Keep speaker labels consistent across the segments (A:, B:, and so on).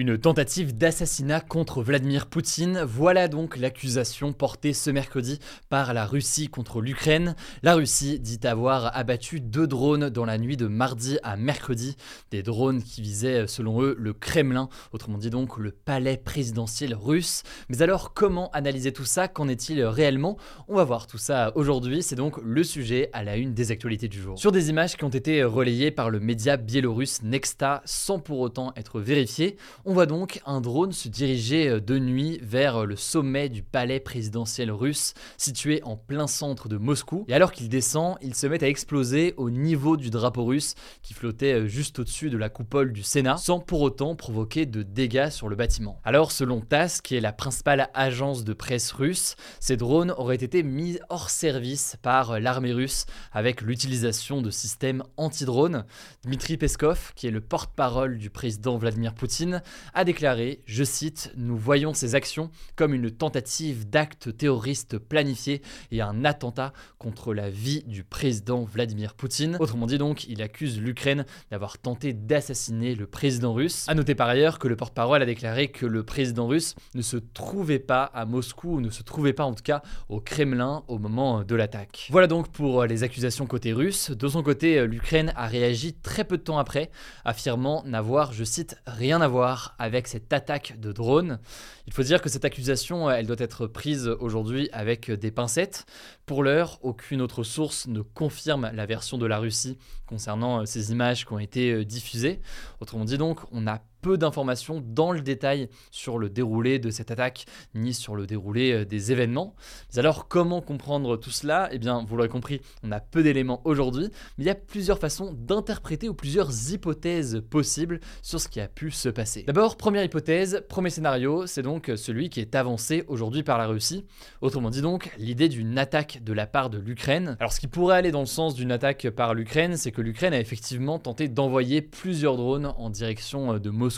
A: Une tentative d'assassinat contre Vladimir Poutine, voilà donc l'accusation portée ce mercredi par la Russie contre l'Ukraine. La Russie dit avoir abattu deux drones dans la nuit de mardi à mercredi, des drones qui visaient selon eux le Kremlin, autrement dit donc le palais présidentiel russe. Mais alors comment analyser tout ça? Qu'en est-il réellement? On va voir tout ça aujourd'hui, c'est donc le sujet à la une des actualités du jour. Sur des images qui ont été relayées par le média biélorusse Nexta sans pour autant être vérifiées, voit donc un drone se diriger euh, de nuit vers euh, le sommet du palais présidentiel russe situé en plein centre de Moscou. Et alors qu'il descend, il se met à exploser au niveau du drapeau russe qui flottait euh, juste au-dessus de la coupole du Sénat sans pour autant provoquer de dégâts sur le bâtiment. Alors selon TASS, qui est la principale agence de presse russe, ces drones auraient été mis hors service par l'armée russe avec l'utilisation de systèmes anti-drones. Dmitri Peskov, qui est le porte-parole du président Vladimir Poutine, a déclaré, je cite, Nous voyons ces actions comme une tentative d'acte terroriste planifié et un attentat contre la vie du président Vladimir Poutine. Autrement dit donc, il accuse l'Ukraine d'avoir tenté d'assassiner le président russe. A noter par ailleurs que le porte-parole a déclaré que le président russe ne se trouvait pas à Moscou, ou ne se trouvait pas en tout cas au Kremlin au moment de l'attaque. Voilà donc pour les accusations côté russe. De son côté, l'Ukraine a réagi très peu de temps après, affirmant n'avoir, je cite, rien à voir avec cette attaque de drone. Il faut dire que cette accusation, elle doit être prise aujourd'hui avec des pincettes. Pour l'heure, aucune autre source ne confirme la version de la Russie concernant ces images qui ont été diffusées. Autrement dit donc, on n'a peu d'informations dans le détail sur le déroulé de cette attaque ni sur le déroulé euh, des événements. Mais alors comment comprendre tout cela? Eh bien, vous l'aurez compris, on a peu d'éléments aujourd'hui, mais il y a plusieurs façons d'interpréter ou plusieurs hypothèses possibles sur ce qui a pu se passer. D'abord, première hypothèse, premier scénario, c'est donc celui qui est avancé aujourd'hui par la Russie. Autrement dit donc, l'idée d'une attaque de la part de l'Ukraine. Alors ce qui pourrait aller dans le sens d'une attaque par l'Ukraine, c'est que l'Ukraine a effectivement tenté d'envoyer plusieurs drones en direction euh, de Moscou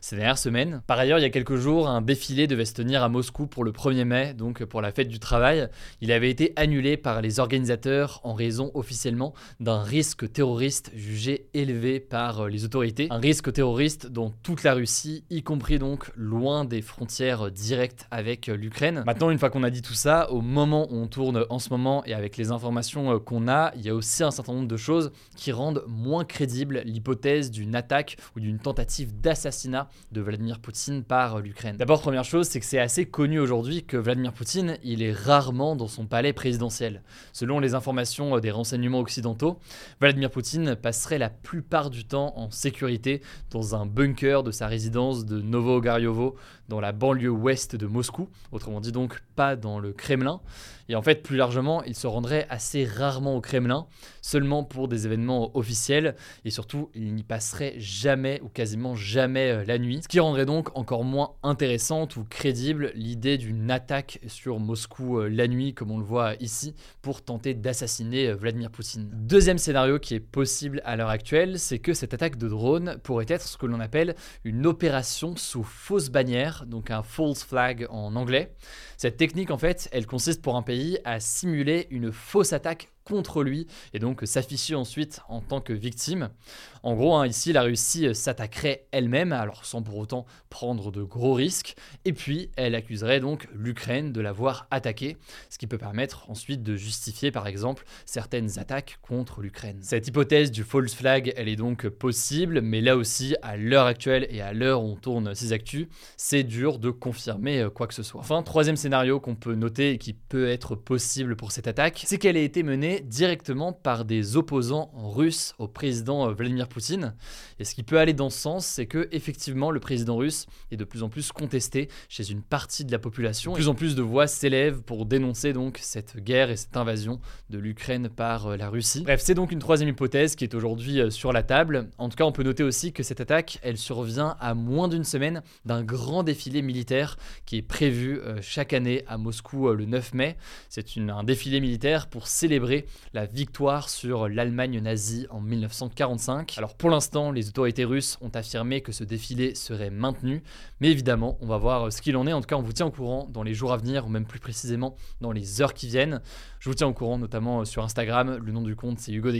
A: Ces dernières semaines. Par ailleurs, il y a quelques jours, un défilé devait se tenir à Moscou pour le 1er mai, donc pour la fête du travail. Il avait été annulé par les organisateurs en raison officiellement d'un risque terroriste jugé élevé par les autorités. Un risque terroriste dans toute la Russie, y compris donc loin des frontières directes avec l'Ukraine. Maintenant, une fois qu'on a dit tout ça, au moment où on tourne en ce moment et avec les informations qu'on a, il y a aussi un certain nombre de choses qui rendent moins crédible l'hypothèse d'une attaque ou d'une tentative d'attaque assassinat de Vladimir Poutine par l'Ukraine. D'abord, première chose, c'est que c'est assez connu aujourd'hui que Vladimir Poutine, il est rarement dans son palais présidentiel. Selon les informations des renseignements occidentaux, Vladimir Poutine passerait la plupart du temps en sécurité dans un bunker de sa résidence de Novo-Garyovo, dans la banlieue ouest de Moscou, autrement dit donc pas dans le Kremlin. Et en fait, plus largement, il se rendrait assez rarement au Kremlin, seulement pour des événements officiels, et surtout, il n'y passerait jamais ou quasiment jamais euh, la nuit, ce qui rendrait donc encore moins intéressante ou crédible l'idée d'une attaque sur Moscou euh, la nuit, comme on le voit ici, pour tenter d'assassiner euh, Vladimir Poutine. Deuxième scénario qui est possible à l'heure actuelle, c'est que cette attaque de drone pourrait être ce que l'on appelle une opération sous fausse bannière, donc un false flag en anglais. Cette technique, en fait, elle consiste pour un pays à simuler une fausse attaque contre lui et donc s'afficher ensuite en tant que victime. En gros, hein, ici, la Russie euh, s'attaquerait elle-même, alors sans pour autant prendre de gros risques, et puis elle accuserait donc l'Ukraine de l'avoir attaqué, ce qui peut permettre ensuite de justifier par exemple certaines attaques contre l'Ukraine. Cette hypothèse du false flag, elle est donc possible, mais là aussi, à l'heure actuelle et à l'heure où on tourne ces actus, c'est dur de confirmer euh, quoi que ce soit. Enfin, troisième scénario qu'on peut noter et qui peut être possible pour cette attaque, c'est qu'elle ait été menée directement par des opposants russes au président euh, Vladimir Poutine. Et ce qui peut aller dans ce sens, c'est que effectivement le président russe est de plus en plus contesté chez une partie de la population. De plus en plus de voix s'élèvent pour dénoncer donc cette guerre et cette invasion de l'Ukraine par euh, la Russie. Bref, c'est donc une troisième hypothèse qui est aujourd'hui euh, sur la table. En tout cas, on peut noter aussi que cette attaque, elle survient à moins d'une semaine d'un grand défilé militaire qui est prévu chaque année à Moscou le 9 mai. C'est un défilé militaire pour célébrer la victoire sur l'Allemagne nazie en 1945. Alors pour l'instant, les autorités russes ont affirmé que ce défilé serait maintenu, mais évidemment, on va voir ce qu'il en est. En tout cas, on vous tient au courant dans les jours à venir, ou même plus précisément dans les heures qui viennent. Je vous tiens au courant, notamment sur Instagram. Le nom du compte, c'est Hugo.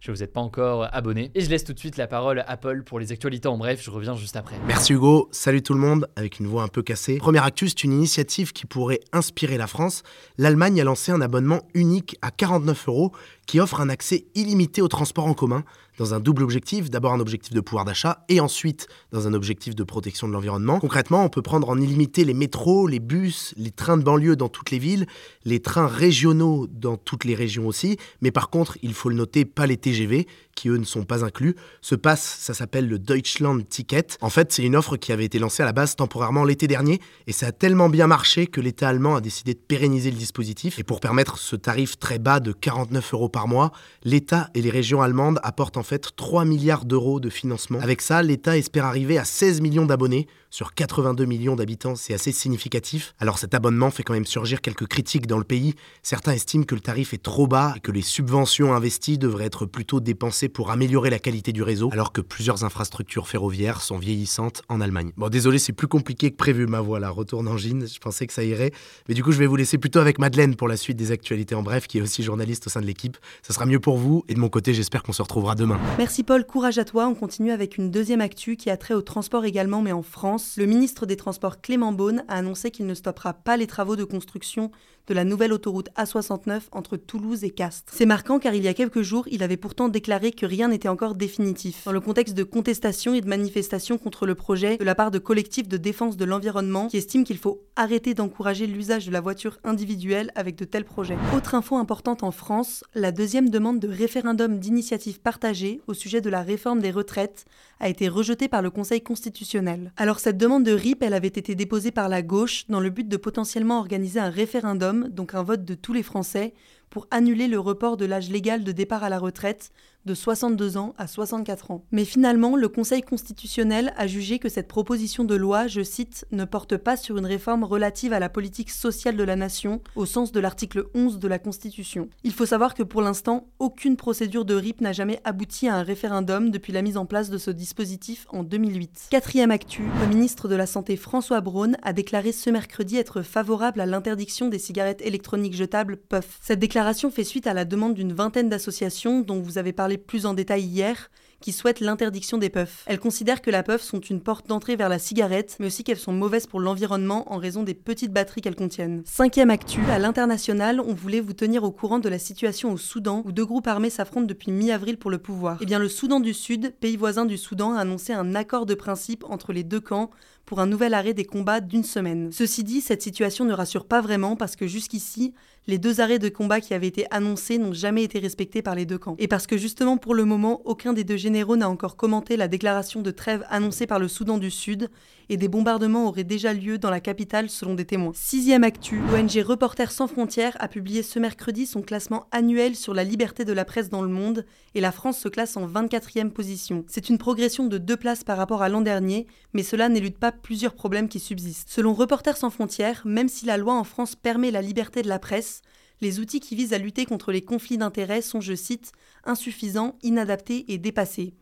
A: Je vous êtes pas encore abonné. Et je laisse tout de suite la parole à Paul pour les actualités en bref. Je reviens juste après.
B: Merci Hugo. Salut tout le monde, avec une voix un peu cassée. Première actu, c'est une initiative qui pourrait inspirer la France. L'Allemagne a lancé un abonnement unique à 49 euros qui offre un accès illimité au transport en commun dans un double objectif, d'abord un objectif de pouvoir d'achat et ensuite dans un objectif de protection de l'environnement. Concrètement, on peut prendre en illimité les métros, les bus, les trains de banlieue dans toutes les villes, les trains régionaux dans toutes les régions aussi, mais par contre, il faut le noter, pas les TGV qui eux ne sont pas inclus. Ce pass, ça s'appelle le Deutschland Ticket. En fait, c'est une offre qui avait été lancée à la base temporairement l'été dernier et ça a tellement bien marché que l'État allemand a décidé de pérenniser le dispositif. Et pour permettre ce tarif très bas de 49 euros par mois, l'État et les régions allemandes apportent en fait 3 milliards d'euros de financement. Avec ça, l'État espère arriver à 16 millions d'abonnés sur 82 millions d'habitants, c'est assez significatif. Alors cet abonnement fait quand même surgir quelques critiques dans le pays. Certains estiment que le tarif est trop bas et que les subventions investies devraient être plutôt dépensées pour améliorer la qualité du réseau, alors que plusieurs infrastructures ferroviaires sont vieillissantes en Allemagne. Bon, désolé, c'est plus compliqué que prévu, ma voix là, retourne en gine, je pensais que ça irait. Mais du coup, je vais vous laisser plutôt avec Madeleine pour la suite des actualités en bref, qui est aussi journaliste au sein de l'équipe. Ça sera mieux pour vous, et de mon côté, j'espère qu'on se retrouvera demain.
C: Merci Paul, courage à toi. On continue avec une deuxième actu qui a trait au transport également, mais en France le ministre des Transports Clément Beaune a annoncé qu'il ne stoppera pas les travaux de construction de la nouvelle autoroute A69 entre Toulouse et Castres. C'est marquant car il y a quelques jours, il avait pourtant déclaré que rien n'était encore définitif. Dans le contexte de contestation et de manifestation contre le projet de la part de collectifs de défense de l'environnement qui estiment qu'il faut arrêter d'encourager l'usage de la voiture individuelle avec de tels projets. Autre info importante en France, la deuxième demande de référendum d'initiative partagée au sujet de la réforme des retraites a été rejetée par le Conseil constitutionnel. Alors cette demande de RIP, avait été déposée par la gauche dans le but de potentiellement organiser un référendum, donc un vote de tous les Français, pour annuler le report de l'âge légal de départ à la retraite de 62 ans à 64 ans. Mais finalement, le Conseil constitutionnel a jugé que cette proposition de loi, je cite, ne porte pas sur une réforme relative à la politique sociale de la nation au sens de l'article 11 de la Constitution. Il faut savoir que pour l'instant, aucune procédure de RIP n'a jamais abouti à un référendum depuis la mise en place de ce dispositif en 2008. Quatrième actu, le ministre de la Santé François Braun a déclaré ce mercredi être favorable à l'interdiction des cigarettes électroniques jetables puff. Cette déclaration fait suite à la demande d'une vingtaine d'associations dont vous avez parlé plus en détail hier, qui souhaitent l'interdiction des puffs. Elles considèrent que la puff sont une porte d'entrée vers la cigarette, mais aussi qu'elles sont mauvaises pour l'environnement en raison des petites batteries qu'elles contiennent. Cinquième actu, à l'international, on voulait vous tenir au courant de la situation au Soudan, où deux groupes armés s'affrontent depuis mi-avril pour le pouvoir. Eh bien, le Soudan du Sud, pays voisin du Soudan, a annoncé un accord de principe entre les deux camps pour un nouvel arrêt des combats d'une semaine. Ceci dit, cette situation ne rassure pas vraiment parce que jusqu'ici, les deux arrêts de combat qui avaient été annoncés n'ont jamais été respectés par les deux camps. Et parce que justement pour le moment, aucun des deux généraux n'a encore commenté la déclaration de trêve annoncée par le Soudan du Sud, et des bombardements auraient déjà lieu dans la capitale selon des témoins. Sixième actu, l'ONG Reporters sans frontières a publié ce mercredi son classement annuel sur la liberté de la presse dans le monde, et la France se classe en 24e position. C'est une progression de deux places par rapport à l'an dernier, mais cela n'élude pas plusieurs problèmes qui subsistent. Selon Reporters sans frontières, même si la loi en France permet la liberté de la presse, les outils qui visent à lutter contre les conflits d'intérêts sont, je cite, insuffisants, inadaptés et dépassés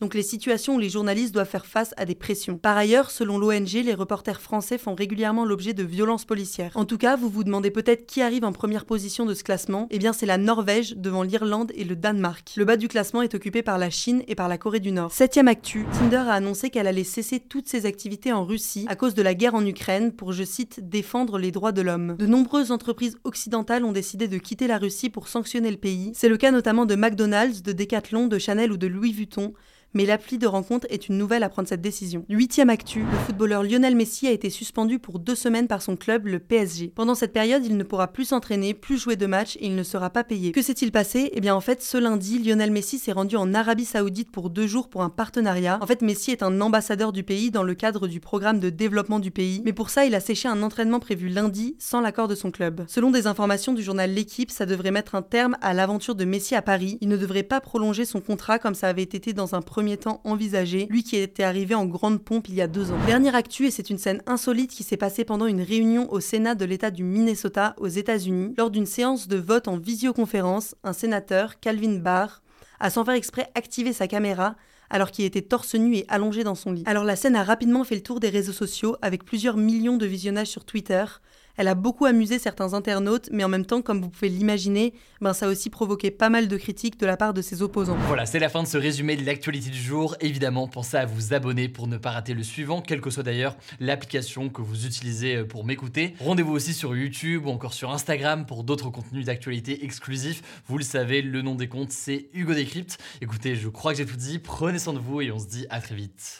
C: donc les situations où les journalistes doivent faire face à des pressions. Par ailleurs, selon l'ONG, les reporters français font régulièrement l'objet de violences policières. En tout cas, vous vous demandez peut-être qui arrive en première position de ce classement. Eh bien, c'est la Norvège devant l'Irlande et le Danemark. Le bas du classement est occupé par la Chine et par la Corée du Nord. Septième actu, Tinder a annoncé qu'elle allait cesser toutes ses activités en Russie à cause de la guerre en Ukraine pour, je cite, défendre les droits de l'homme. De nombreuses entreprises occidentales ont décidé de quitter la Russie pour sanctionner le pays. C'est le cas notamment de McDonald's, de Decathlon, de Chanel ou de Louis Vuitton mais l'appli de rencontre est une nouvelle à prendre cette décision. Huitième actu, le footballeur Lionel Messi a été suspendu pour deux semaines par son club, le PSG. Pendant cette période, il ne pourra plus s'entraîner, plus jouer de match et il ne sera pas payé. Que s'est-il passé? Eh bien en fait, ce lundi, Lionel Messi s'est rendu en Arabie Saoudite pour deux jours pour un partenariat. En fait, Messi est un ambassadeur du pays dans le cadre du programme de développement du pays, mais pour ça, il a séché un entraînement prévu lundi sans l'accord de son club. Selon des informations du journal L'équipe, ça devrait mettre un terme à l'aventure de Messi à Paris. Il ne devrait pas prolonger son contrat comme ça avait été dans un premier temps envisagé, lui qui était arrivé en grande pompe il y a deux ans. Dernière actu, et c'est une scène insolite qui s'est passée pendant une réunion au Sénat de l'État du Minnesota aux États-Unis. Lors d'une séance de vote en visioconférence, un sénateur, Calvin Barr, a sans faire exprès activé sa caméra alors qu'il était torse nu et allongé dans son lit. Alors la scène a rapidement fait le tour des réseaux sociaux avec plusieurs millions de visionnages sur Twitter, elle a beaucoup amusé certains internautes, mais en même temps, comme vous pouvez l'imaginer, ben ça a aussi provoqué pas mal de critiques de la part de ses opposants.
A: Voilà, c'est la fin de ce résumé de l'actualité du jour. Évidemment, pensez à vous abonner pour ne pas rater le suivant, quelle que soit d'ailleurs l'application que vous utilisez euh, pour m'écouter. Rendez-vous aussi sur YouTube ou encore sur Instagram pour d'autres contenus d'actualité exclusifs. Vous le savez, le nom des comptes, c'est Hugo Décrypte. Écoutez, je crois que j'ai tout dit. Prenez soin de vous et on se dit à très vite.